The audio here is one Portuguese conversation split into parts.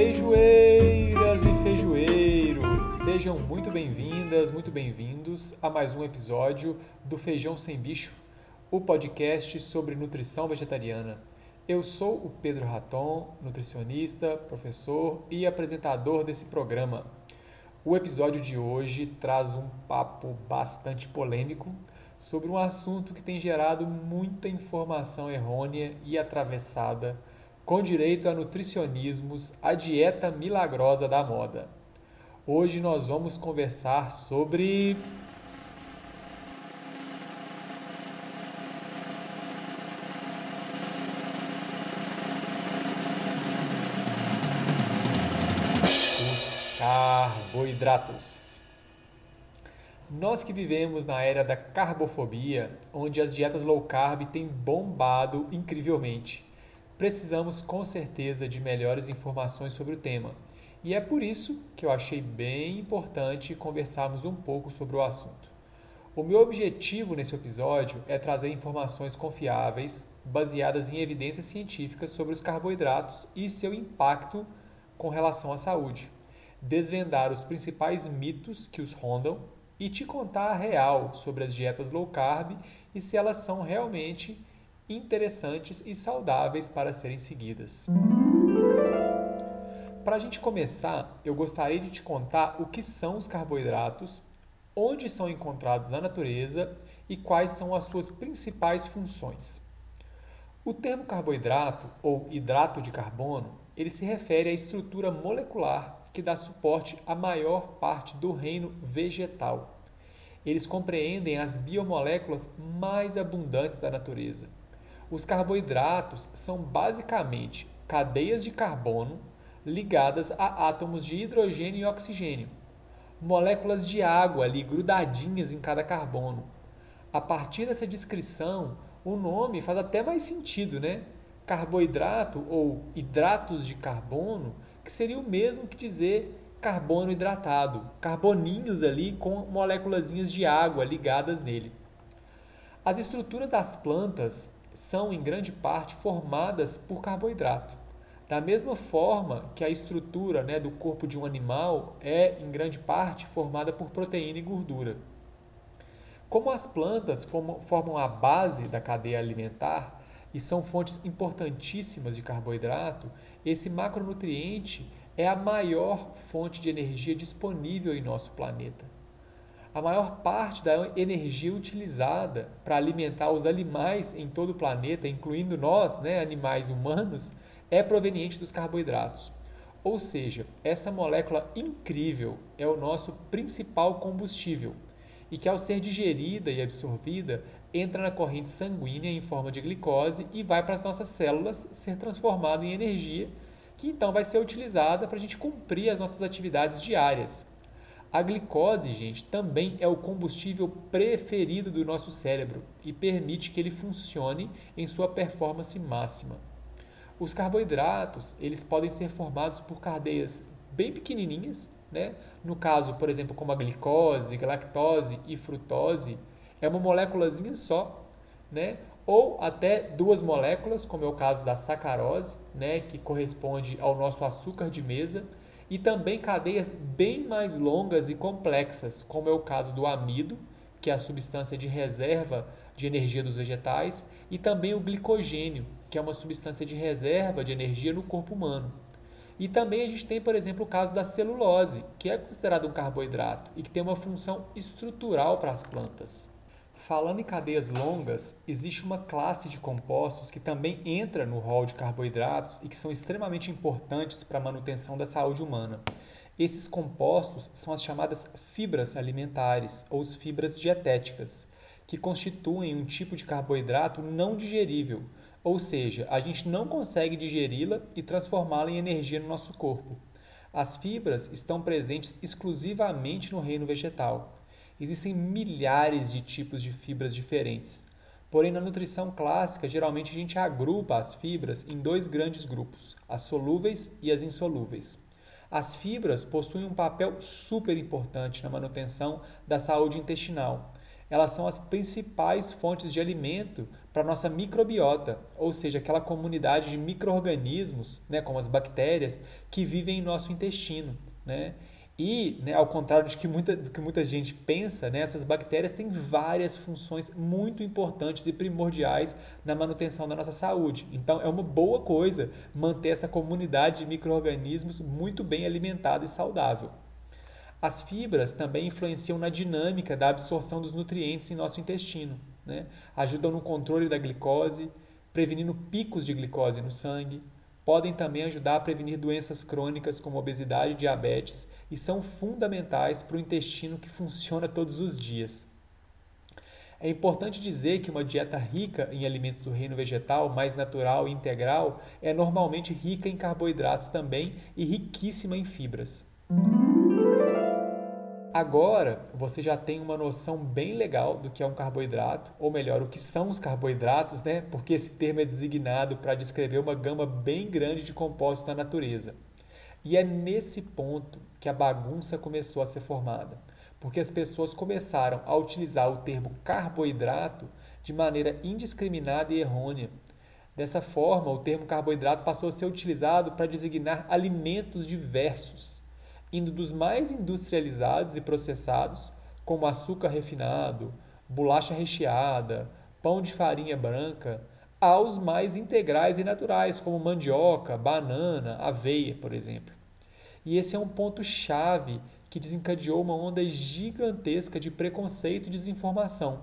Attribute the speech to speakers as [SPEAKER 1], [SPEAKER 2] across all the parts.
[SPEAKER 1] Feijoeiras e feijoeiros, sejam muito bem-vindas, muito bem-vindos a mais um episódio do Feijão Sem Bicho, o podcast sobre nutrição vegetariana. Eu sou o Pedro Raton, nutricionista, professor e apresentador desse programa. O episódio de hoje traz um papo bastante polêmico sobre um assunto que tem gerado muita informação errônea e atravessada com direito a nutricionismos, a dieta milagrosa da moda. Hoje nós vamos conversar sobre os carboidratos. Nós que vivemos na era da carbofobia, onde as dietas low carb têm bombado incrivelmente precisamos com certeza de melhores informações sobre o tema. E é por isso que eu achei bem importante conversarmos um pouco sobre o assunto. O meu objetivo nesse episódio é trazer informações confiáveis, baseadas em evidências científicas sobre os carboidratos e seu impacto com relação à saúde, desvendar os principais mitos que os rondam e te contar a real sobre as dietas low carb e se elas são realmente interessantes e saudáveis para serem seguidas. Para a gente começar, eu gostaria de te contar o que são os carboidratos, onde são encontrados na natureza e quais são as suas principais funções. O termo carboidrato ou hidrato de carbono, ele se refere à estrutura molecular que dá suporte à maior parte do reino vegetal. Eles compreendem as biomoléculas mais abundantes da natureza os carboidratos são basicamente cadeias de carbono ligadas a átomos de hidrogênio e oxigênio, moléculas de água ali grudadinhas em cada carbono. A partir dessa descrição, o nome faz até mais sentido, né? Carboidrato ou hidratos de carbono, que seria o mesmo que dizer carbono hidratado, carboninhos ali com moléculas de água ligadas nele. As estruturas das plantas são, em grande parte, formadas por carboidrato. Da mesma forma que a estrutura né, do corpo de um animal é, em grande parte, formada por proteína e gordura. Como as plantas formam a base da cadeia alimentar e são fontes importantíssimas de carboidrato, esse macronutriente é a maior fonte de energia disponível em nosso planeta a maior parte da energia utilizada para alimentar os animais em todo o planeta, incluindo nós, né, animais humanos, é proveniente dos carboidratos. Ou seja, essa molécula incrível é o nosso principal combustível e que, ao ser digerida e absorvida, entra na corrente sanguínea em forma de glicose e vai para as nossas células ser transformado em energia, que então vai ser utilizada para a gente cumprir as nossas atividades diárias, a glicose, gente, também é o combustível preferido do nosso cérebro e permite que ele funcione em sua performance máxima. Os carboidratos, eles podem ser formados por cadeias bem pequenininhas, né? No caso, por exemplo, como a glicose, galactose e frutose, é uma moléculazinha só, né? Ou até duas moléculas, como é o caso da sacarose, né, que corresponde ao nosso açúcar de mesa e também cadeias bem mais longas e complexas, como é o caso do amido, que é a substância de reserva de energia dos vegetais, e também o glicogênio, que é uma substância de reserva de energia no corpo humano. E também a gente tem, por exemplo, o caso da celulose, que é considerado um carboidrato e que tem uma função estrutural para as plantas. Falando em cadeias longas, existe uma classe de compostos que também entra no rol de carboidratos e que são extremamente importantes para a manutenção da saúde humana. Esses compostos são as chamadas fibras alimentares ou as fibras dietéticas, que constituem um tipo de carboidrato não digerível, ou seja, a gente não consegue digeri-la e transformá-la em energia no nosso corpo. As fibras estão presentes exclusivamente no reino vegetal. Existem milhares de tipos de fibras diferentes. Porém, na nutrição clássica, geralmente a gente agrupa as fibras em dois grandes grupos, as solúveis e as insolúveis. As fibras possuem um papel super importante na manutenção da saúde intestinal. Elas são as principais fontes de alimento para a nossa microbiota, ou seja, aquela comunidade de micro-organismos, né, como as bactérias, que vivem em nosso intestino. Né? E, né, ao contrário de que muita, do que muita gente pensa, né, essas bactérias têm várias funções muito importantes e primordiais na manutenção da nossa saúde. Então, é uma boa coisa manter essa comunidade de micro-organismos muito bem alimentada e saudável. As fibras também influenciam na dinâmica da absorção dos nutrientes em nosso intestino né? ajudam no controle da glicose, prevenindo picos de glicose no sangue, podem também ajudar a prevenir doenças crônicas como obesidade e diabetes e são fundamentais para o intestino que funciona todos os dias. É importante dizer que uma dieta rica em alimentos do reino vegetal, mais natural e integral, é normalmente rica em carboidratos também e riquíssima em fibras. Agora você já tem uma noção bem legal do que é um carboidrato, ou melhor, o que são os carboidratos, né? Porque esse termo é designado para descrever uma gama bem grande de compostos na natureza. E é nesse ponto que a bagunça começou a ser formada, porque as pessoas começaram a utilizar o termo carboidrato de maneira indiscriminada e errônea. Dessa forma, o termo carboidrato passou a ser utilizado para designar alimentos diversos indo dos mais industrializados e processados, como açúcar refinado, bolacha recheada, pão de farinha branca, aos mais integrais e naturais, como mandioca, banana, aveia, por exemplo. E esse é um ponto chave que desencadeou uma onda gigantesca de preconceito e desinformação.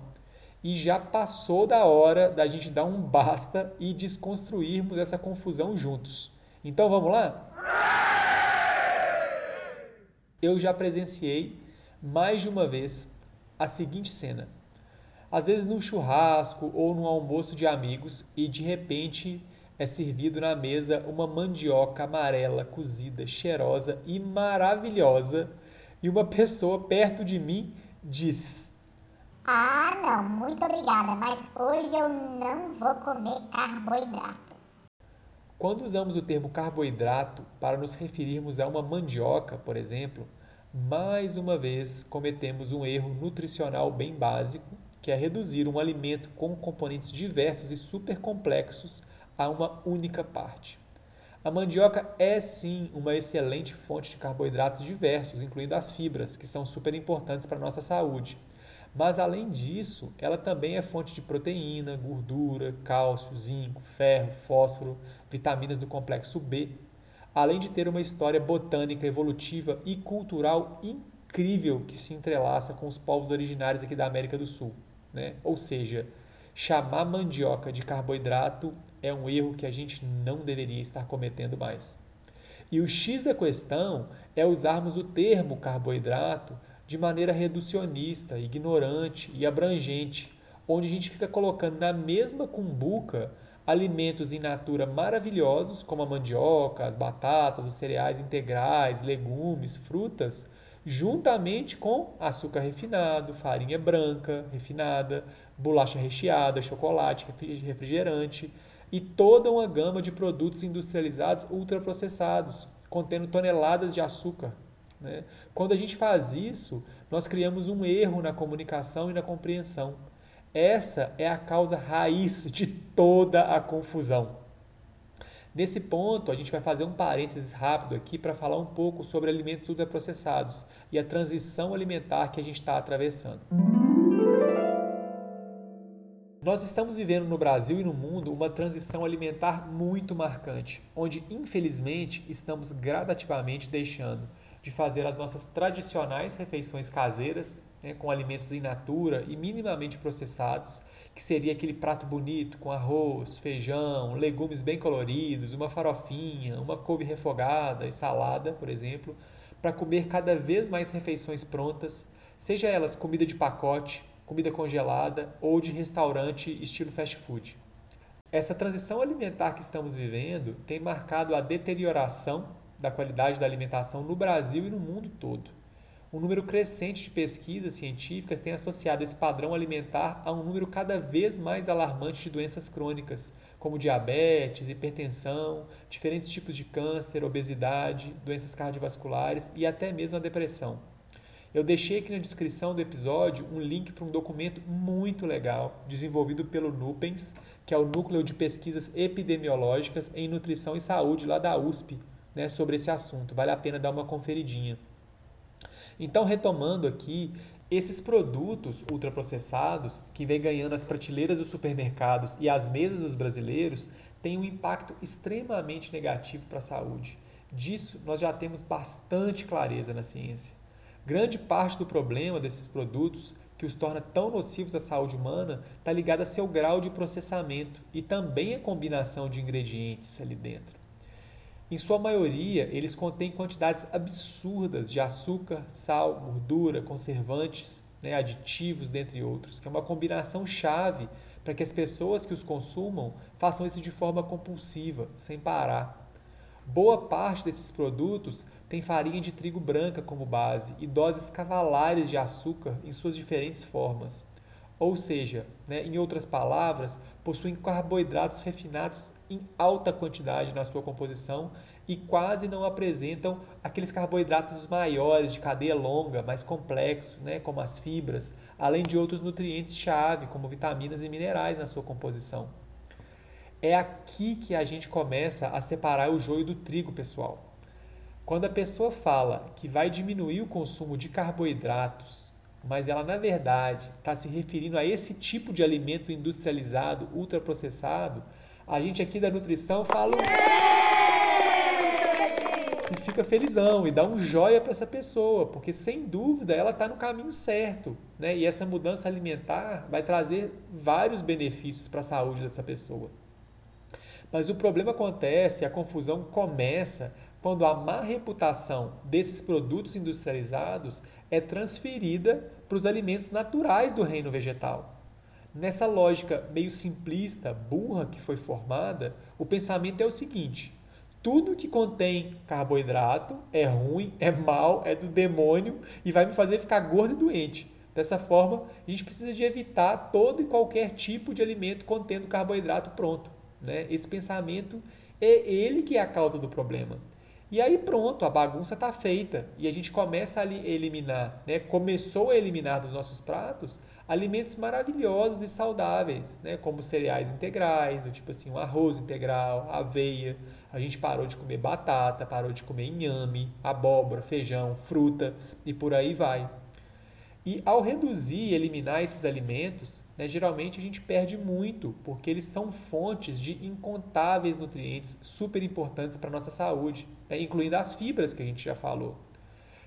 [SPEAKER 1] E já passou da hora da gente dar um basta e desconstruirmos essa confusão juntos. Então vamos lá? eu já presenciei mais de uma vez a seguinte cena. Às vezes num churrasco ou num almoço de amigos e de repente é servido na mesa uma mandioca amarela, cozida, cheirosa e maravilhosa, e uma pessoa perto de mim diz:
[SPEAKER 2] Ah, não, muito obrigada, mas hoje eu não vou comer carboidrato.
[SPEAKER 1] Quando usamos o termo carboidrato para nos referirmos a uma mandioca, por exemplo, mais uma vez cometemos um erro nutricional bem básico, que é reduzir um alimento com componentes diversos e super complexos a uma única parte. A mandioca é sim uma excelente fonte de carboidratos diversos, incluindo as fibras, que são super importantes para a nossa saúde. Mas além disso, ela também é fonte de proteína, gordura, cálcio, zinco, ferro, fósforo, vitaminas do complexo B, além de ter uma história botânica, evolutiva e cultural incrível que se entrelaça com os povos originários aqui da América do Sul. Né? Ou seja, chamar mandioca de carboidrato é um erro que a gente não deveria estar cometendo mais. E o X da questão é usarmos o termo carboidrato de maneira reducionista, ignorante e abrangente, onde a gente fica colocando na mesma cumbuca alimentos in natura maravilhosos, como a mandioca, as batatas, os cereais integrais, legumes, frutas, juntamente com açúcar refinado, farinha branca refinada, bolacha recheada, chocolate, refrigerante e toda uma gama de produtos industrializados ultraprocessados, contendo toneladas de açúcar. Né? Quando a gente faz isso, nós criamos um erro na comunicação e na compreensão. Essa é a causa raiz de toda a confusão. Nesse ponto, a gente vai fazer um parênteses rápido aqui para falar um pouco sobre alimentos ultraprocessados e a transição alimentar que a gente está atravessando. Nós estamos vivendo no Brasil e no mundo uma transição alimentar muito marcante, onde infelizmente estamos gradativamente deixando de fazer as nossas tradicionais refeições caseiras, né, com alimentos in natura e minimamente processados, que seria aquele prato bonito com arroz, feijão, legumes bem coloridos, uma farofinha, uma couve refogada e salada, por exemplo, para comer cada vez mais refeições prontas, seja elas comida de pacote, comida congelada ou de restaurante estilo fast food. Essa transição alimentar que estamos vivendo tem marcado a deterioração da qualidade da alimentação no Brasil e no mundo todo. Um número crescente de pesquisas científicas tem associado esse padrão alimentar a um número cada vez mais alarmante de doenças crônicas, como diabetes, hipertensão, diferentes tipos de câncer, obesidade, doenças cardiovasculares e até mesmo a depressão. Eu deixei aqui na descrição do episódio um link para um documento muito legal desenvolvido pelo NUPENS, que é o Núcleo de Pesquisas Epidemiológicas em Nutrição e Saúde lá da USP, né, sobre esse assunto. Vale a pena dar uma conferidinha. Então, retomando aqui, esses produtos ultraprocessados que vem ganhando as prateleiras dos supermercados e as mesas dos brasileiros têm um impacto extremamente negativo para a saúde. Disso nós já temos bastante clareza na ciência. Grande parte do problema desses produtos que os torna tão nocivos à saúde humana está ligada a seu grau de processamento e também a combinação de ingredientes ali dentro. Em sua maioria, eles contêm quantidades absurdas de açúcar, sal, gordura, conservantes, né, aditivos, dentre outros, que é uma combinação chave para que as pessoas que os consumam façam isso de forma compulsiva, sem parar. Boa parte desses produtos tem farinha de trigo branca como base e doses cavalares de açúcar em suas diferentes formas. Ou seja, né, em outras palavras, possuem carboidratos refinados em alta quantidade na sua composição e quase não apresentam aqueles carboidratos maiores de cadeia longa, mais complexos, né, como as fibras, além de outros nutrientes-chave, como vitaminas e minerais na sua composição. É aqui que a gente começa a separar o joio do trigo, pessoal. Quando a pessoa fala que vai diminuir o consumo de carboidratos, mas ela na verdade está se referindo a esse tipo de alimento industrializado, ultraprocessado, a gente aqui da nutrição fala e fica felizão e dá um joia para essa pessoa, porque sem dúvida ela está no caminho certo, né? E essa mudança alimentar vai trazer vários benefícios para a saúde dessa pessoa. Mas o problema acontece, a confusão começa quando a má reputação desses produtos industrializados é transferida para os alimentos naturais do reino vegetal. Nessa lógica meio simplista, burra que foi formada, o pensamento é o seguinte: tudo que contém carboidrato é ruim, é mal, é do demônio e vai me fazer ficar gordo e doente. Dessa forma, a gente precisa de evitar todo e qualquer tipo de alimento contendo carboidrato pronto. Né? Esse pensamento é ele que é a causa do problema. E aí pronto, a bagunça está feita e a gente começa a eliminar, né? começou a eliminar dos nossos pratos alimentos maravilhosos e saudáveis, né? como cereais integrais, do tipo assim, um arroz integral, aveia. A gente parou de comer batata, parou de comer inhame, abóbora, feijão, fruta e por aí vai. E ao reduzir e eliminar esses alimentos, né, geralmente a gente perde muito, porque eles são fontes de incontáveis nutrientes super importantes para a nossa saúde, né, incluindo as fibras que a gente já falou.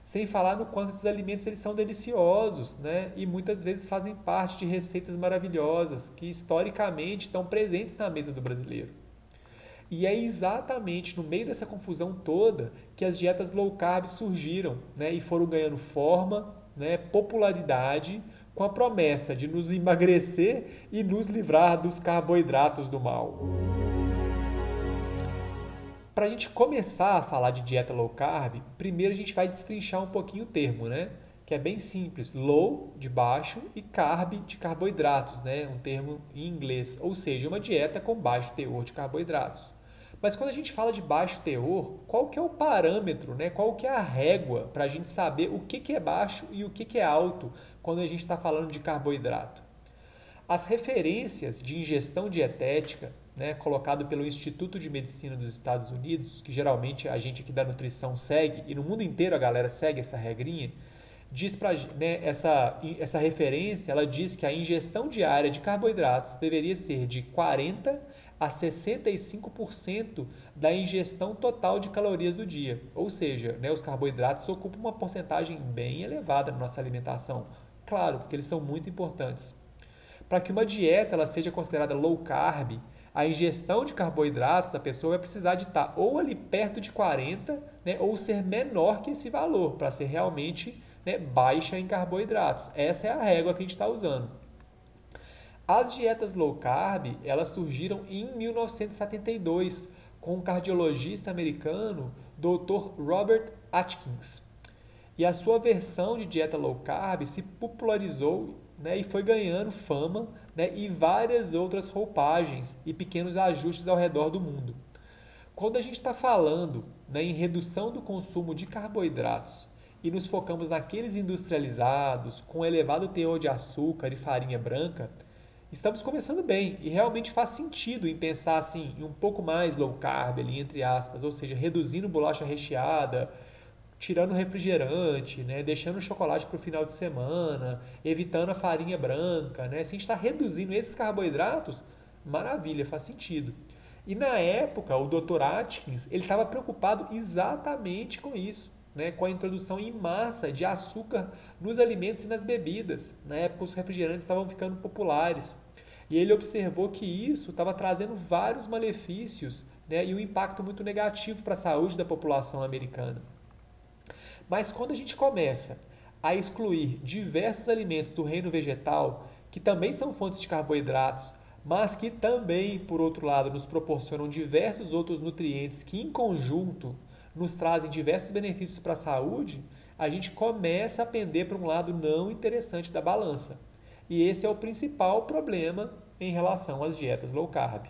[SPEAKER 1] Sem falar no quanto esses alimentos eles são deliciosos né, e muitas vezes fazem parte de receitas maravilhosas que historicamente estão presentes na mesa do brasileiro. E é exatamente no meio dessa confusão toda que as dietas low carb surgiram né, e foram ganhando forma, né, popularidade com a promessa de nos emagrecer e nos livrar dos carboidratos do mal. Para a gente começar a falar de dieta low carb, primeiro a gente vai destrinchar um pouquinho o termo, né? Que é bem simples, low de baixo e carb de carboidratos, né? Um termo em inglês, ou seja, uma dieta com baixo teor de carboidratos. Mas quando a gente fala de baixo teor, qual que é o parâmetro, né? qual que é a régua para a gente saber o que, que é baixo e o que, que é alto quando a gente está falando de carboidrato? As referências de ingestão dietética, né, colocado pelo Instituto de Medicina dos Estados Unidos, que geralmente a gente aqui da nutrição segue, e no mundo inteiro a galera segue essa regrinha, diz para né, essa, essa referência, ela diz que a ingestão diária de carboidratos deveria ser de 40 a 65% da ingestão total de calorias do dia. Ou seja, né, os carboidratos ocupam uma porcentagem bem elevada na nossa alimentação. Claro, porque eles são muito importantes. Para que uma dieta ela seja considerada low carb, a ingestão de carboidratos da pessoa vai precisar de estar ou ali perto de 40, né, ou ser menor que esse valor, para ser realmente né, baixa em carboidratos. Essa é a régua que a gente está usando. As dietas low carb, elas surgiram em 1972 com o cardiologista americano Dr. Robert Atkins. E a sua versão de dieta low carb se popularizou né, e foi ganhando fama né, e várias outras roupagens e pequenos ajustes ao redor do mundo. Quando a gente está falando né, em redução do consumo de carboidratos e nos focamos naqueles industrializados com elevado teor de açúcar e farinha branca, estamos começando bem e realmente faz sentido em pensar assim em um pouco mais low carb ali entre aspas, ou seja, reduzindo bolacha recheada, tirando refrigerante, né, deixando o chocolate para o final de semana, evitando a farinha branca, né? Se a gente está reduzindo esses carboidratos, maravilha, faz sentido. E na época, o Dr. Atkins ele estava preocupado exatamente com isso, né, com a introdução em massa de açúcar nos alimentos e nas bebidas. Na época, os refrigerantes estavam ficando populares. E ele observou que isso estava trazendo vários malefícios né, e um impacto muito negativo para a saúde da população americana. Mas quando a gente começa a excluir diversos alimentos do reino vegetal, que também são fontes de carboidratos, mas que também, por outro lado, nos proporcionam diversos outros nutrientes que, em conjunto, nos trazem diversos benefícios para a saúde, a gente começa a pender para um lado não interessante da balança. E esse é o principal problema em relação às dietas low carb.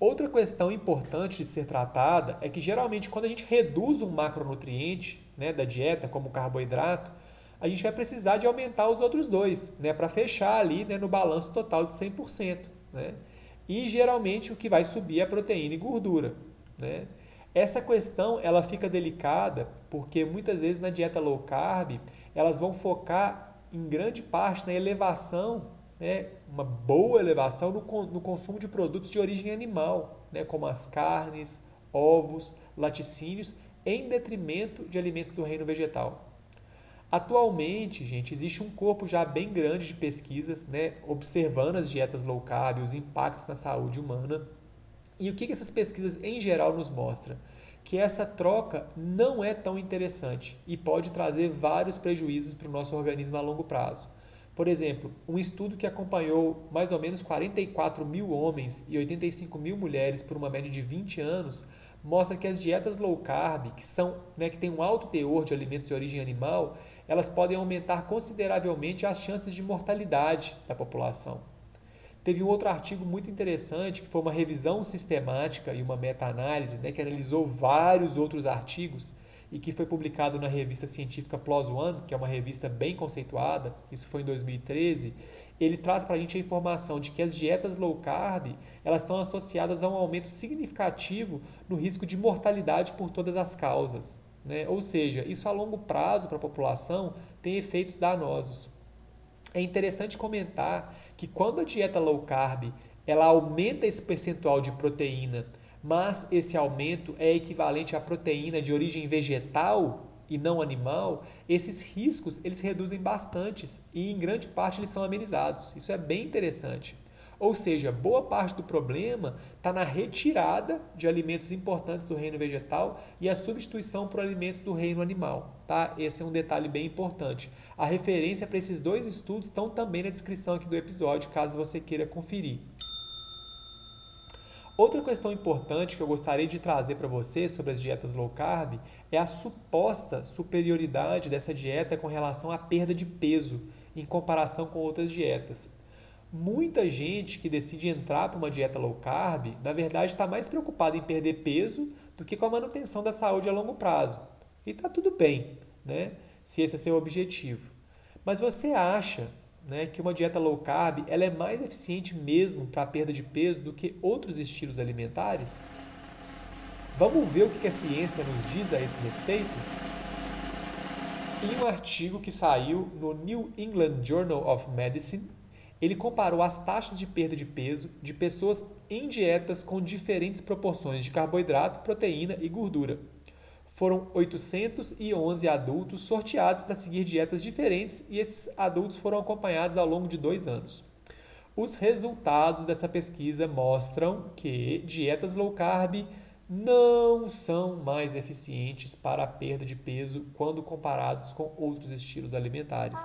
[SPEAKER 1] Outra questão importante de ser tratada é que geralmente quando a gente reduz um macronutriente né, da dieta, como o carboidrato, a gente vai precisar de aumentar os outros dois, né, para fechar ali né, no balanço total de 100%. Né? E geralmente o que vai subir é proteína e gordura. Né? Essa questão ela fica delicada porque muitas vezes na dieta low carb elas vão focar em grande parte na elevação, né, uma boa elevação no, no consumo de produtos de origem animal, né, como as carnes, ovos, laticínios, em detrimento de alimentos do reino vegetal. Atualmente, gente, existe um corpo já bem grande de pesquisas, né, observando as dietas low carb, os impactos na saúde humana. E o que, essas pesquisas em geral nos mostram? Que essa troca não é tão interessante e pode trazer vários prejuízos para o nosso organismo a longo prazo. Por exemplo, um estudo que acompanhou mais ou menos 44 mil homens e 85 mil mulheres por uma média de 20 anos mostra que as dietas low carb, que são, né, que têm um alto teor de alimentos de origem animal, elas podem aumentar consideravelmente as chances de mortalidade da população. Teve um outro artigo muito interessante, que foi uma revisão sistemática e uma meta-análise, né, que analisou vários outros artigos e que foi publicado na revista científica PLOS ONE, que é uma revista bem conceituada, isso foi em 2013. Ele traz para a gente a informação de que as dietas low carb elas estão associadas a um aumento significativo no risco de mortalidade por todas as causas. Né? Ou seja, isso a longo prazo para a população tem efeitos danosos. É interessante comentar que quando a dieta low carb ela aumenta esse percentual de proteína, mas esse aumento é equivalente à proteína de origem vegetal e não animal, esses riscos eles reduzem bastante e em grande parte eles são amenizados. Isso é bem interessante. Ou seja, boa parte do problema está na retirada de alimentos importantes do reino vegetal e a substituição por alimentos do reino animal. Tá? Esse é um detalhe bem importante. A referência para esses dois estudos estão também na descrição aqui do episódio, caso você queira conferir. Outra questão importante que eu gostaria de trazer para você sobre as dietas low carb é a suposta superioridade dessa dieta com relação à perda de peso em comparação com outras dietas. Muita gente que decide entrar para uma dieta low carb, na verdade está mais preocupada em perder peso do que com a manutenção da saúde a longo prazo. E está tudo bem, né? se esse é seu objetivo. Mas você acha né, que uma dieta low carb ela é mais eficiente mesmo para a perda de peso do que outros estilos alimentares? Vamos ver o que a ciência nos diz a esse respeito? Em um artigo que saiu no New England Journal of Medicine, ele comparou as taxas de perda de peso de pessoas em dietas com diferentes proporções de carboidrato, proteína e gordura. Foram 811 adultos sorteados para seguir dietas diferentes e esses adultos foram acompanhados ao longo de dois anos. Os resultados dessa pesquisa mostram que dietas low carb não são mais eficientes para a perda de peso quando comparados com outros estilos alimentares.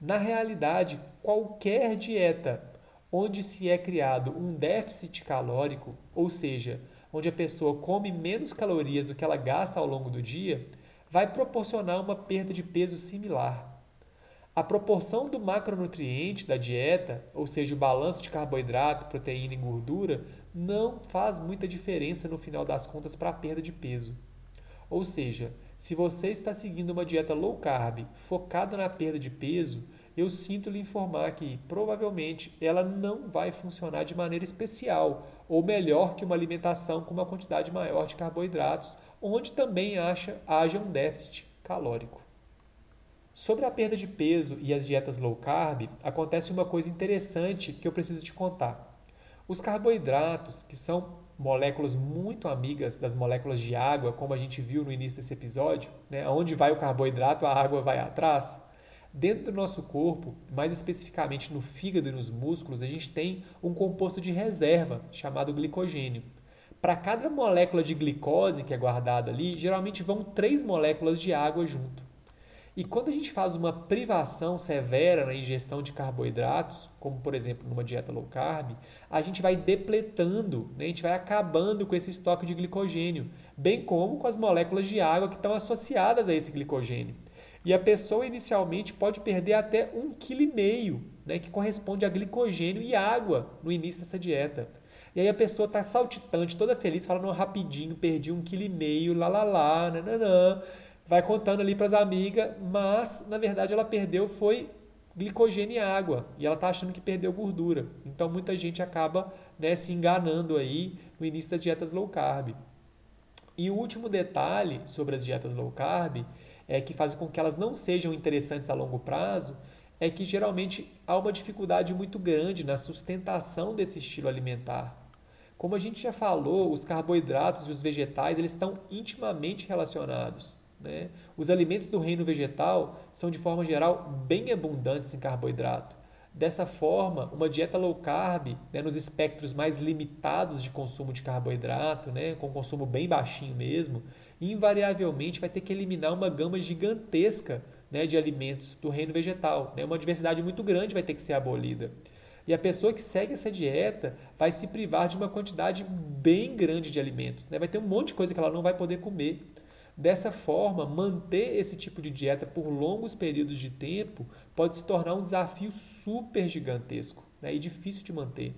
[SPEAKER 1] Na realidade, qualquer dieta onde se é criado um déficit calórico, ou seja, onde a pessoa come menos calorias do que ela gasta ao longo do dia, vai proporcionar uma perda de peso similar. A proporção do macronutriente da dieta, ou seja, o balanço de carboidrato, proteína e gordura, não faz muita diferença no final das contas para a perda de peso. Ou seja, Se você está seguindo uma dieta low carb focada na perda de peso, eu sinto lhe informar que provavelmente ela não vai funcionar de maneira especial ou melhor que uma alimentação com uma quantidade maior de carboidratos, onde também acha, haja um déficit calórico. Sobre a perda de peso e as dietas low carb, acontece uma coisa interessante que eu preciso te contar. Os carboidratos, que são moléculas muito amigas das moléculas de água, como a gente viu no início desse episódio, né? onde vai o carboidrato, a água vai atrás. Dentro do nosso corpo, mais especificamente no fígado e nos músculos, a gente tem um composto de reserva chamado glicogênio. Para cada molécula de glicose que é guardada ali, geralmente vão três moléculas de água junto. E quando a gente faz uma privação severa na ingestão de carboidratos, como por exemplo numa dieta low carb, a gente vai depletando, né? a gente vai acabando com esse estoque de glicogênio, bem como com as moléculas de água que estão associadas a esse glicogênio. E a pessoa inicialmente pode perder até um quilo e meio, né, que corresponde a glicogênio e água no início dessa dieta. E aí a pessoa está saltitante, toda feliz, falando rapidinho, perdi um quilo e meio, lá lá lá, nananã. Vai contando ali para as amigas, mas na verdade ela perdeu foi glicogênio e água. E ela está achando que perdeu gordura. Então muita gente acaba né, se enganando aí no início das dietas low carb. E o último detalhe sobre as dietas low carb é, que fazem com que elas não sejam interessantes a longo prazo é que geralmente há uma dificuldade muito grande na sustentação desse estilo alimentar. Como a gente já falou, os carboidratos e os vegetais eles estão intimamente relacionados. Né? Os alimentos do reino vegetal são, de forma geral, bem abundantes em carboidrato. Dessa forma, uma dieta low carb, né, nos espectros mais limitados de consumo de carboidrato, né, com consumo bem baixinho mesmo, invariavelmente vai ter que eliminar uma gama gigantesca né, de alimentos do reino vegetal. Né? Uma diversidade muito grande vai ter que ser abolida. E a pessoa que segue essa dieta vai se privar de uma quantidade bem grande de alimentos. Né? Vai ter um monte de coisa que ela não vai poder comer. Dessa forma, manter esse tipo de dieta por longos períodos de tempo pode se tornar um desafio super gigantesco né? e difícil de manter.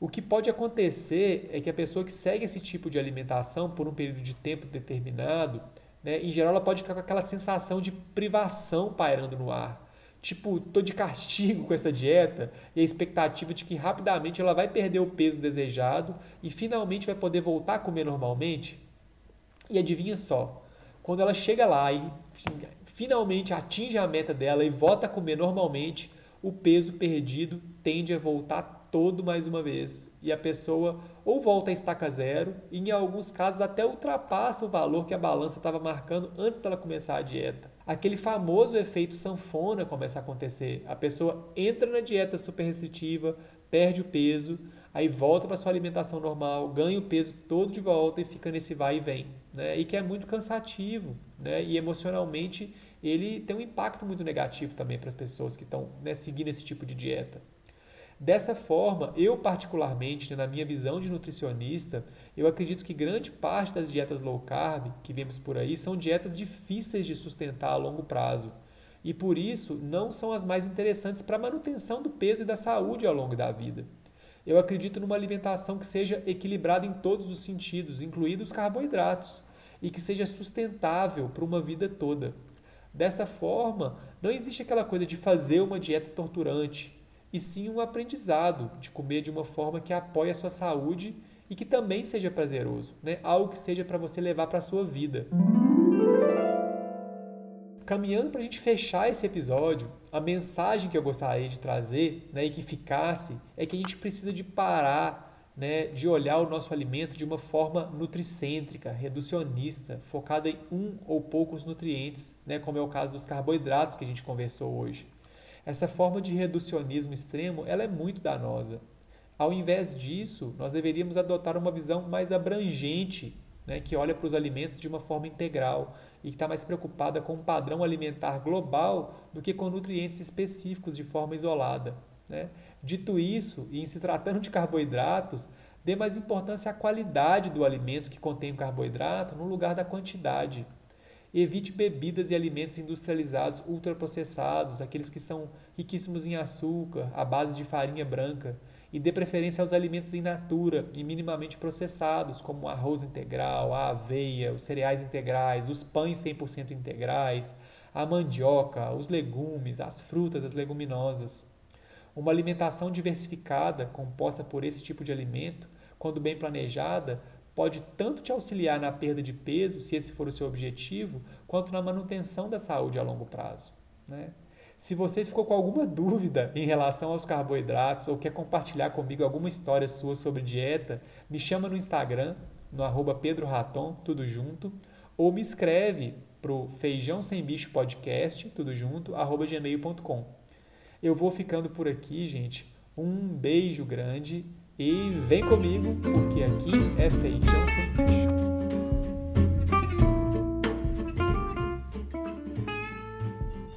[SPEAKER 1] O que pode acontecer é que a pessoa que segue esse tipo de alimentação por um período de tempo determinado, né, em geral ela pode ficar com aquela sensação de privação pairando no ar. Tipo, tô de castigo com essa dieta e a expectativa de que rapidamente ela vai perder o peso desejado e finalmente vai poder voltar a comer normalmente. E adivinha só, quando ela chega lá e finalmente atinge a meta dela e volta a comer normalmente, o peso perdido tende a voltar todo mais uma vez e a pessoa ou volta a estaca zero e em alguns casos até ultrapassa o valor que a balança estava marcando antes dela começar a dieta. Aquele famoso efeito sanfona começa a acontecer. A pessoa entra na dieta super restritiva, perde o peso, aí volta para sua alimentação normal, ganha o peso todo de volta e fica nesse vai e vem, né? E que é muito cansativo, né? E emocionalmente ele tem um impacto muito negativo também para as pessoas que estão né, seguindo esse tipo de dieta. Dessa forma, eu particularmente, na minha visão de nutricionista, eu acredito que grande parte das dietas low carb que vemos por aí são dietas difíceis de sustentar a longo prazo. E por isso não são as mais interessantes para a manutenção do peso e da saúde ao longo da vida. Eu acredito numa alimentação que seja equilibrada em todos os sentidos, incluídos os carboidratos, e que seja sustentável para uma vida toda. Dessa forma, não existe aquela coisa de fazer uma dieta torturante, e sim um aprendizado de comer de uma forma que apoie a sua saúde e que também seja prazeroso, né? algo que seja para você levar para a sua vida. Caminhando para a gente fechar esse episódio, a mensagem que eu gostaria de trazer né, e que ficasse é que a gente precisa de parar né, de olhar o nosso alimento de uma forma nutricêntrica, reducionista, focada em um ou poucos nutrientes, né, como é o caso dos carboidratos que a gente conversou hoje. Essa forma de reducionismo extremo ela é muito danosa. Ao invés disso, nós deveríamos adotar uma visão mais abrangente, né, que olha para os alimentos de uma forma integral e que está mais preocupada com um padrão alimentar global do que com nutrientes específicos de forma isolada. Né? Dito isso, e em se tratando de carboidratos, dê mais importância à qualidade do alimento que contém o carboidrato no lugar da quantidade. Evite bebidas e alimentos industrializados ultraprocessados, aqueles que são riquíssimos em açúcar, à base de farinha branca. E dê preferência aos alimentos in natura e minimamente processados, como o arroz integral, a aveia, os cereais integrais, os pães 100% integrais, a mandioca, os legumes, as frutas, as leguminosas. Uma alimentação diversificada, composta por esse tipo de alimento, quando bem planejada, pode tanto te auxiliar na perda de peso, se esse for o seu objetivo, quanto na manutenção da saúde a longo prazo. Né? Se você ficou com alguma dúvida em relação aos carboidratos ou quer compartilhar comigo alguma história sua sobre dieta, me chama no Instagram, no arroba Pedro Raton, tudo junto, ou me escreve para o Feijão Sem Bicho Podcast, tudo junto, arroba gmail.com. Eu vou ficando por aqui, gente. Um beijo grande e vem comigo, porque aqui é Feijão Sem Bicho.